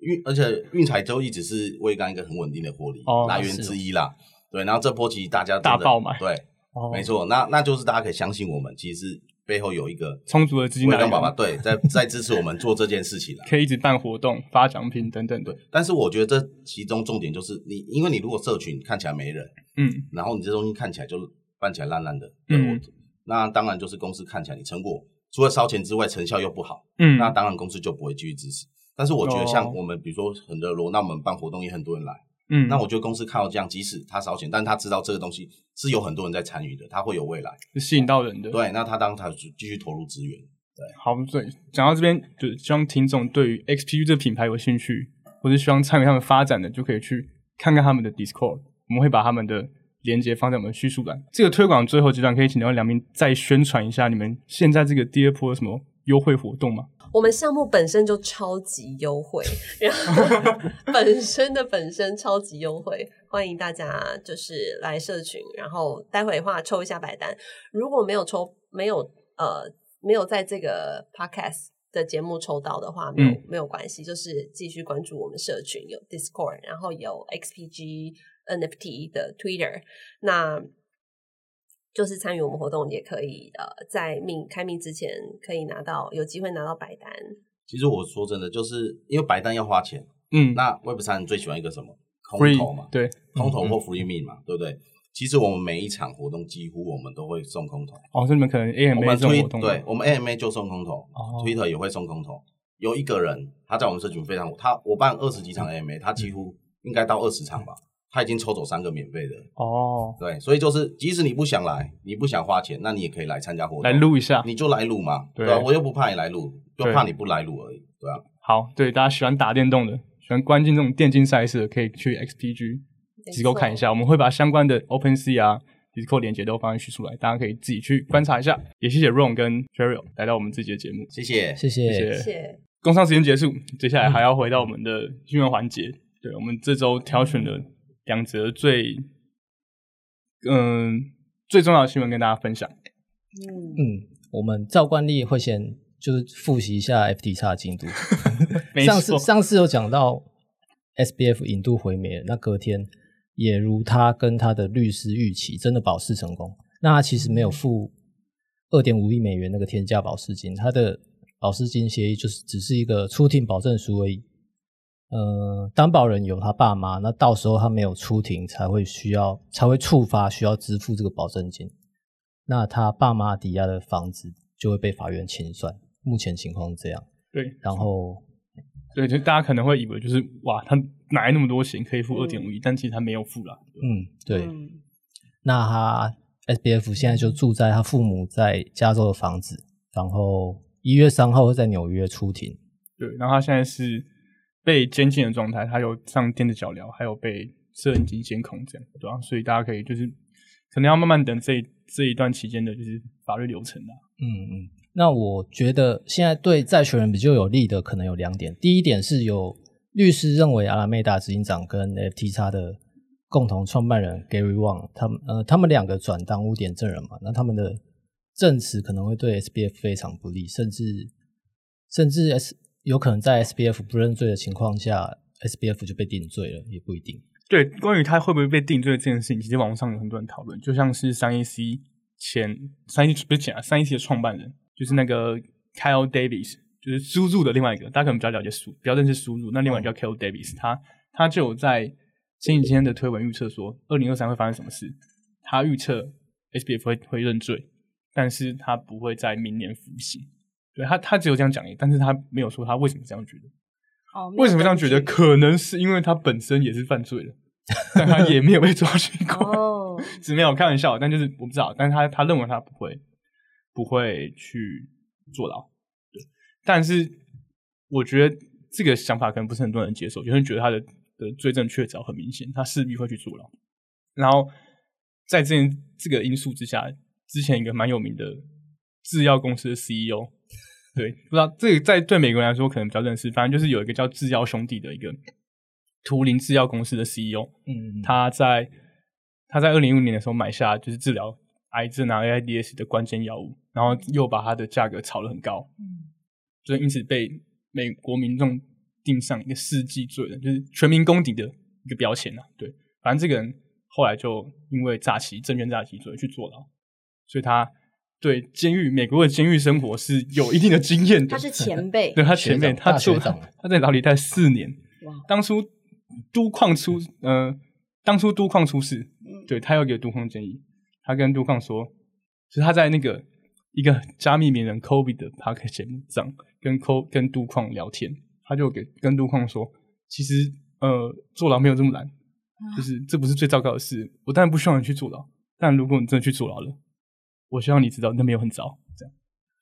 运而且运彩就一直是威刚一个很稳定的获利、哦来源之一啦。对，然后这波其实大家大爆买对，哦没错。那那就是大家可以相信我们，其实背后有一个充足的资金爸爸对在在支持我们做这件事情啦。可以一直办活动、发奖品等等的。对，但是我觉得这其中重点就是你，因为你如果社群看起来没人，嗯，然后你这东西看起来就办起来烂烂的，嗯对我那当然就是公司看起来你成果除了烧钱之外，成效又不好，嗯，那当然公司就不会继续支持。但是我觉得像哦我们比如说很热络，那我们办活动也很多人来，嗯，那我觉得公司看到这样，即使他烧钱，但他知道这个东西是有很多人在参与的，他会有未来。是吸引到人的。，对，那他当他继续投入资源。对好，对，讲到这边，就希望听众对于 XPU 这个品牌有兴趣，或者希望参与他们发展的，就可以去看看他们的 Discord，我们会把他们的连接放在我们的叙述栏。这个推广最后阶段，可以请两位梁明再宣传一下你们现在这个第二波有什么优惠活动吗？我们项目本身就超级优惠，然后 本身的本身超级优惠，欢迎大家就是来社群，然后待会的话抽一下白单。如果没有抽，没有呃没有在这个 podcast 的节目抽到的话，没有、嗯没有关系，就是继续关注我们社群，有 Discord，然后有 XPG NFT 的 Twitter，那。就是参与我们活动，也可以呃，在命开命之前可以拿到有机会拿到白单，其实我说真的，就是因为白单要花钱，嗯。那 Web 三最喜欢一个什么？空投嘛，对，嗯空投或 Free Min 嘛，对不对？其实我们每一场活动几乎我们都会送空投，哦，所以你们可能 AMA 们推这种活动，对，我们 AMA 就送空投、哦。t w i t t e r 也会送空投。有一个人他在我们社群非常，他我办二十几场 AMA，他几乎应该到二十场吧，他已经抽走三个免费的。哦，对，所以就是即使你不想来，你不想花钱，那你也可以来参加活动，来录一下。你就来录嘛，对对吧、我又不怕你来录，就怕你不来录而已，对啊。好，对大家喜欢打电动的，喜欢关进这种电竞赛事的，可以去 XPG 机构看一下，我们会把相关的 OpenSea 啊、Discord 连接都放进去出来，大家可以自己去观察一下。也谢谢 Ron 跟 Cheryl 来到我们自己的节目，谢谢，谢谢。谢谢谢。工商时间结束，接下来还要回到我们的新闻环节。对我们这周挑选了两则最嗯最重要的新闻跟大家分享。嗯，嗯，我们照惯例会先就是复习一下 FT 叉的进度。上次，上次有讲到 SBF 引渡回美，那隔天也如他跟他的律师预期，真的保释成功。那他其实没有付二点五亿美元那个天价保释金，他的保释金协议就是只是一个出庭保证书而已。呃，担保人有他爸妈，那到时候他没有出庭才会需要才会触发需要支付这个保证金。那他爸妈抵押的房子就会被法院清算。目前情况是这样。对然后对，就大家可能会以为就是哇，他哪来那么多钱可以付二点五亿？但其实他没有付啦。嗯，对，嗯那他 SBF 现在就住在他父母在加州的房子，然后一月三号会在纽约出庭。对，然后他现在是被监禁的状态，他有上电子脚镣，还有被摄影机监控，这样对吧、所以大家可以就是可能要慢慢等这一这一段期间的就是法律流程啊。嗯嗯，那我觉得现在对债权人比较有利的可能有两点，第一点是有律师认为阿拉梅达执行长跟 FT 叉的共同创办人 Gary Wang，他们呃他们两个转当污点证人嘛，那他们的证词可能会对 SBF 非常不利，甚至甚至 S 有可能在 SBF 不认罪的情况下，SBF 就被定罪了，也不一定。对，关于他会不会被定罪这件事情，其实网络上有很多人讨论。就像是三 AC 前三 A 不是前啊，三 AC 的创办人就是那个 Kyle Davis，就是输入的另外一个，大家可能比较了解输，比较认识输入。那另外一个叫 Kyle Davis，他他就有在前几天的推文预测说，二零二三会发生什么事。他预测 SBF 会会认罪，但是他不会在明年服刑。对他，他只有这样讲但是他没有说他为什么这样觉得。哦，为什么这样觉得？可能是因为他本身也是犯罪的，但他也没有被抓去 过。哦，只没有开玩笑，但就是我不知道，但是他他认为他不会不会去坐牢，对。但是我觉得这个想法可能不是很多人接受，有人觉得他的的罪证确凿很明显，他势必会去坐牢。然后在这件这个因素之下，之前一个蛮有名的制药公司的 CEO，对，不知道这个在对美国人来说可能比较认识，反正就是有一个叫制药兄弟的一个图灵制药公司的 CEO，嗯，他在他在二零一五年的时候买下就是治疗癌症啊 AIDS 的关键药物，然后又把它的价格炒得很高，嗯，所以因此被美国民众定上一个世纪罪人，就是全民公敌的一个标签啊。对，反正这个人后来就因为诈欺、证券诈欺罪去坐牢，所以他对监狱美国的监狱生活是有一定的经验的。他是前辈 对他前辈，他做大学长他在牢里待四年。哇，当初都矿出，呃，当初都矿出事，嗯对他要给都矿建议，他跟都矿说，就是他在那个一个加密名人 Kobe 的 p s 节目上跟 Ko 跟都矿聊天，他就给跟都矿说，其实呃坐牢没有这么难，就是这不是最糟糕的事，我当然不希望你去坐牢，但如果你真的去坐牢了，我希望你知道那没有很糟，这样。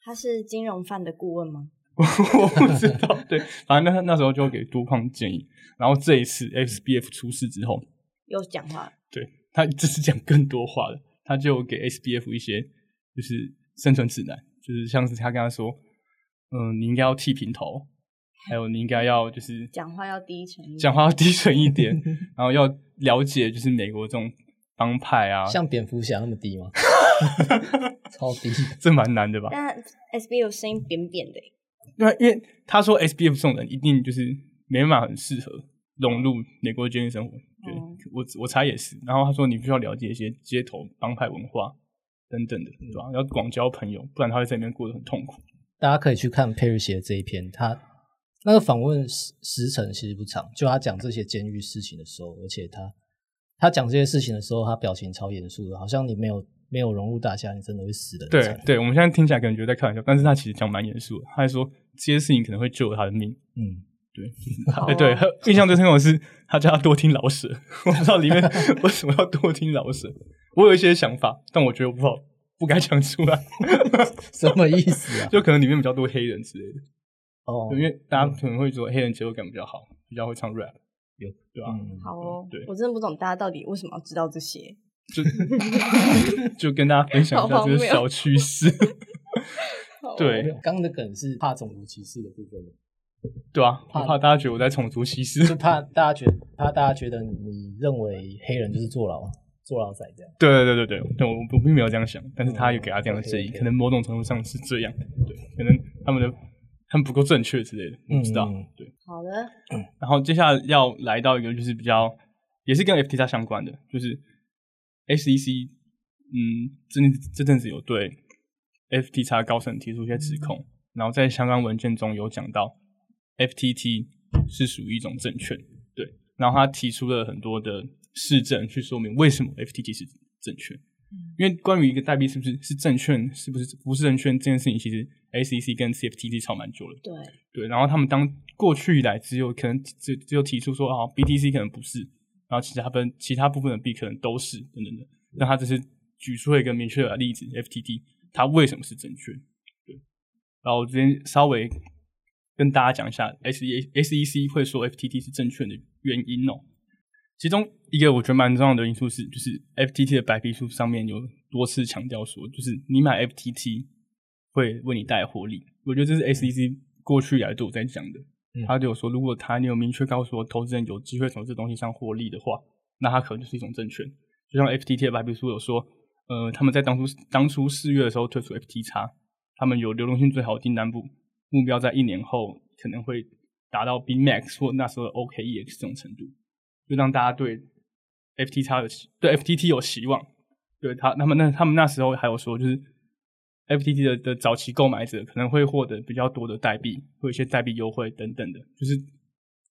他是金融犯的顾问吗？我不知道，对，反正那那时候就给杜矿建议，然后这一次 XBF 出事之后，又讲话，对他这是讲更多话了，他就给 SBF 一些就是生存指南，就是像是他跟他说，嗯、你应该要剃平头，还有你应该要就是 讲话要低沉一点讲话要低沉一点，然后要了解就是美国这种帮派啊，像蝙蝠侠那么低吗？超低。这蛮难的吧？但 S B 有声音扁扁的欸，因为因为他说 SBF 这种人一定就是没办法很适合融入美国的监狱生活，对、哦我我猜也是。然后他说你必须要了解一些街头帮派文化等等的，对吧？要广交朋友，不然他会在里面过得很痛苦。大家可以去看 Perry 写的这一篇，他那个访问时时程其实不长，就他讲这些监狱事情的时候，而且他他讲这些事情的时候，他表情超严肃的，好像你没有没有融入大家，你真的会死的很对。对，我们现在听起来可能觉得在开玩笑，但是他其实讲蛮严肃的。他还说这些事情可能会救了他的命。嗯，对，哎、对，还有印象最深刻的是他叫他多听老舍，我不知道里面 为什么要多听老舍。我有一些想法，但我觉得我不好，不该讲出来。什么意思啊？就可能里面比较多黑人之类的，哦因，为大家可能会说黑人节奏感比较好，比较会唱 rap，有对吧、嗯，好哦对，我真的不懂大家到底为什么要知道这些。就就跟大家分享一下这个小趋势。对刚刚的梗是怕种族歧视的部分，对啊，怕怕大家觉得我在种族歧视。就怕大家觉得怕大家觉得你认为黑人就是坐牢坐牢仔这样。对对对对对，对我我并没有这样想，但是他有给他这样的建议，OK，OK 可能某种程度上是这样的，对，可能他们的他们不够正确之类的，我不知道。嗯对，好的，然后接下来要来到一个就是比较也是跟 FT 叉相关的，就是 SEC，嗯，这这阵子有对 FTX 高层提出一些指控，然后在相关文件中有讲到 FTT 是属于一种证券，对，然后他提出了很多的市证去说明为什么 FTT 是证券。因为关于一个代币是不是是证券，是不是不是证券这件事情，其实 SEC 跟 CFTC 吵蛮久了。对，对，然后他们当过去以来只有可能只只有提出说啊，BTC 可能不是，然后其他分其他部分的币可能都是等等的，但他只是举出了一个明确的例子，FTT 它为什么是正确？对，然后我今天稍微跟大家讲一下 S E SEC 会说 FTT 是正确的原因哦。其中一个我觉得蛮重要的因素是，就是 FTT 的白皮书上面有多次强调说，就是你买 FTT 会为你带来获利。我觉得这是 SEC 过去以来都有在讲的。他就说，如果他你有明确告诉我投资人有机会从这东西上获利的话，那他可能就是一种证券。就像 FTT 的白皮书有说，呃，他们在当初当初四月的时候推出 FTX，，他们有流动性最好的订单部，目标在一年后可能会达到 B Max 或那时候的 OKEX 这种程度，就让大家对 FTX 有对 FTT 有希望。对他，他们那他们那时候还有说，就是 FTT 的的早期购买者可能会获得比较多的代币，会有一些代币优惠等等的，就是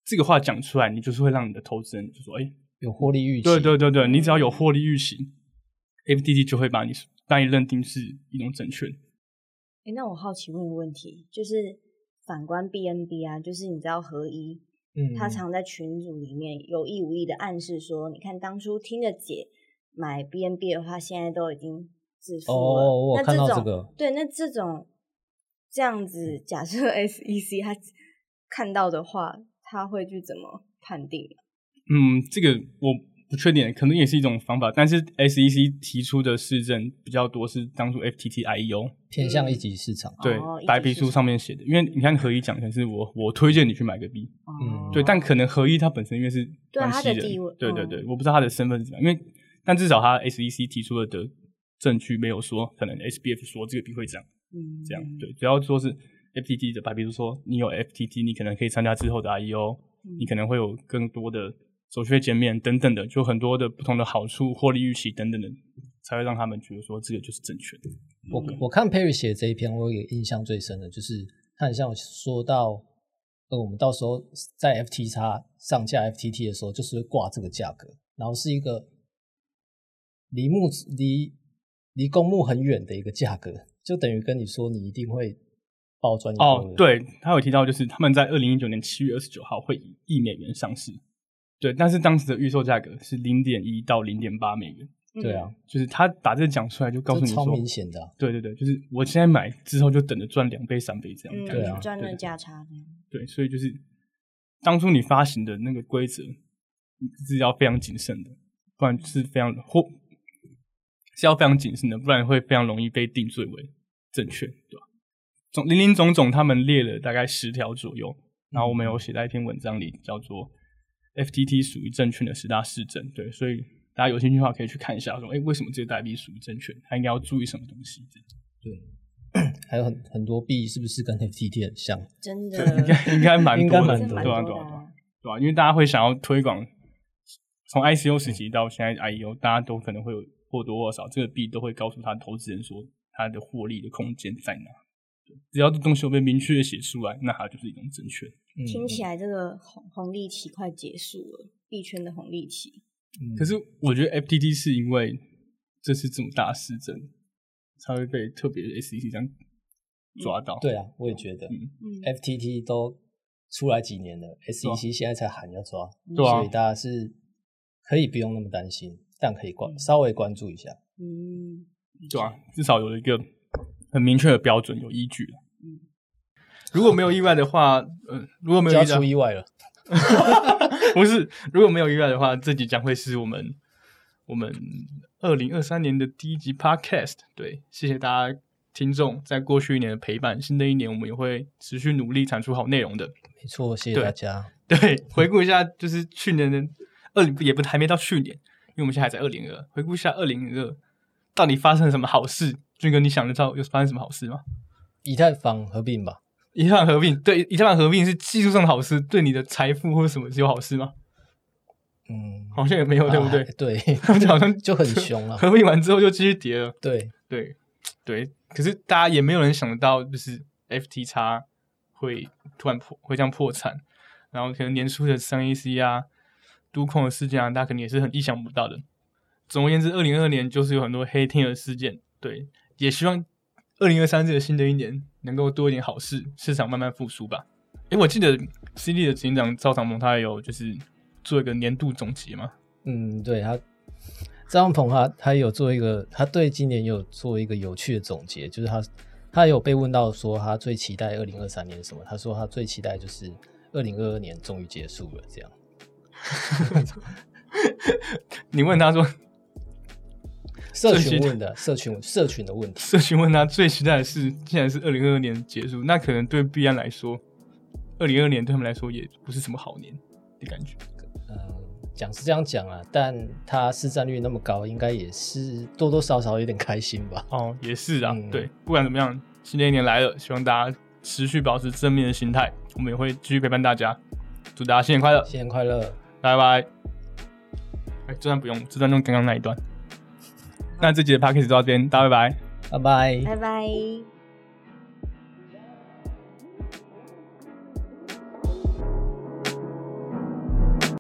这个话讲出来，你就是会让你的投资人就说，哎、有获利预期。对对对对，你只要有获利预期，FTT 就会把你把你认定是一种证券。哎，那我好奇问个问题，就是反观 BNB 啊，就是你知道合一，嗯，他常在群组里面有意无意的暗示说，你看当初听着姐买 BNB 的话，现在都已经哦我看那这种到这个。对，那这种这样子，假设 SEC 他看到的话，他会去怎么判定？嗯，这个我不确定，可能也是一种方法，但是 SEC 提出的市政比较多是当初 FTT IEO 偏向一级市场。对、哦白皮书上面写的，因为你看合一讲的是我我推荐你去买个币，嗯。对，但可能合一它本身因为是对关系人它的地位嗯对对对，我不知道他的身份是怎么样，因为但至少他 SEC 提出了的证据没有说可能 SBF 说这个币会涨。嗯，这样对，只要说是 FTT 的白皮书说你有 FTT，你可能可以参加之后的 IEO，、嗯你可能会有更多的手续费减免等等的，就很多的不同的好处、获利预期等等的，才会让他们觉得说这个就是正确的。我我看 Perry 写的这一篇，我有印象最深的就是他很像有说到，呃，我们到时候在 FT 叉上架 FTT 的时候，就是会挂这个价格，然后是一个离目离离公墓很远的一个价格，就等于跟你说你一定会爆赚哦对他有提到，就是他们在二零一九年七月二十九号会以一美元上市，对，但是当时的预售价格是零点一到零点八美元，对啊，就是他把这个讲出来，就告诉你说，明显的啊、对对对，就是我现在买之后就等着赚两倍、三倍这样的嗯，感觉。对啊赚那对价差这样。对，所以就是当初你发行的那个规则，你是要非常谨慎的，不然是非常或是要非常谨慎的，不然会非常容易被定罪为正确，对吧？总林林总总，他们列了大概十条左右，然后我们有写在一篇文章里，叫做 “FTT 属于证券的十大市政”。对，所以大家有兴趣的话可以去看一下，说，哎，为什么这个代币属于证券？它应该要注意什么东西？这样 还有很很多币是不是跟 FTT 很像？真的应该应该蛮多蛮多对啊，的对啊，对啊。对吧、因为大家会想要推广，从 ICO 时期到现在 IEO，大家都可能会有或多或少这个币都会告诉他投资人说他的获利的空间在哪。只要这东西有被明确的写出来，那它就是一种正确。嗯听起来这个红红利期快结束了，币圈的红利期。嗯可是我觉得 FTT 是因为这次这么大的市政，才会被特别的 SEC 这样抓到。对啊，我也觉得嗯嗯，FTT 都出来几年了，SEC 现在才喊要抓，对啊所以大家是可以不用那么担心，但可以关稍微关注一下。嗯，对啊，至少有一个很明确的标准，有依据。嗯如果没有意外的话，呃，如果没有意外出意外了，不是，如果没有意外的话，这集将会是我们我们二零二三年的第一集 Podcast。对，谢谢大家听众在过去一年的陪伴，新的一年我们也会持续努力产出好内容的。没错，谢谢大家。对，回顾一下，就是去年的二零也不还没到去年，因为我们现在还在二零二。回顾一下二零二，到底发生了什么好事？俊哥，你想得到有发生什么好事吗？以太坊合并吧，以太坊合并，对，以太坊合并是技术上的好事，对你的财富或者什么是有好事吗？嗯，好像也没有，对不对啊？对，就好像就很凶了。合并完之后就继续跌了。对，对对，可是大家也没有人想得到，就是 FTX 会突然破，会这样破产，然后可能年初的三 AC 啊、都控的事件啊，大家肯定也是很意想不到的。总而言之，二零二二年就是有很多黑天鹅事件，对，也希望二零二三这个新的一年能够多一点好事，市场慢慢复苏吧。诶，我记得 CD 的执行长赵长鹏他也有就是做一个年度总结嘛，嗯，对他张鹏他他有做一个，他对今年有做一个有趣的总结，就是他他有被问到说他最期待二零二三年什么，他说他最期待就是二零二二年终于结束了，这样。你问他说，社群问的社群社群的问题，社群问他最期待的是，既然是二零二二年结束，那可能对必安来说，二零二二年对他们来说也不是什么好年的感觉。嗯，讲是这样讲啊，但他市占率那么高，应该也是多多少少有点开心吧。哦，也是啊，嗯对，不管怎么样，新的一年来了，希望大家持续保持正面的心态，我们也会继续陪伴大家。祝大家新年快乐，新年快乐！拜拜。哎，这段不用，这段用刚刚那一段。那这集的 p a c k a g e 就到这边，大家拜拜。拜拜。拜拜。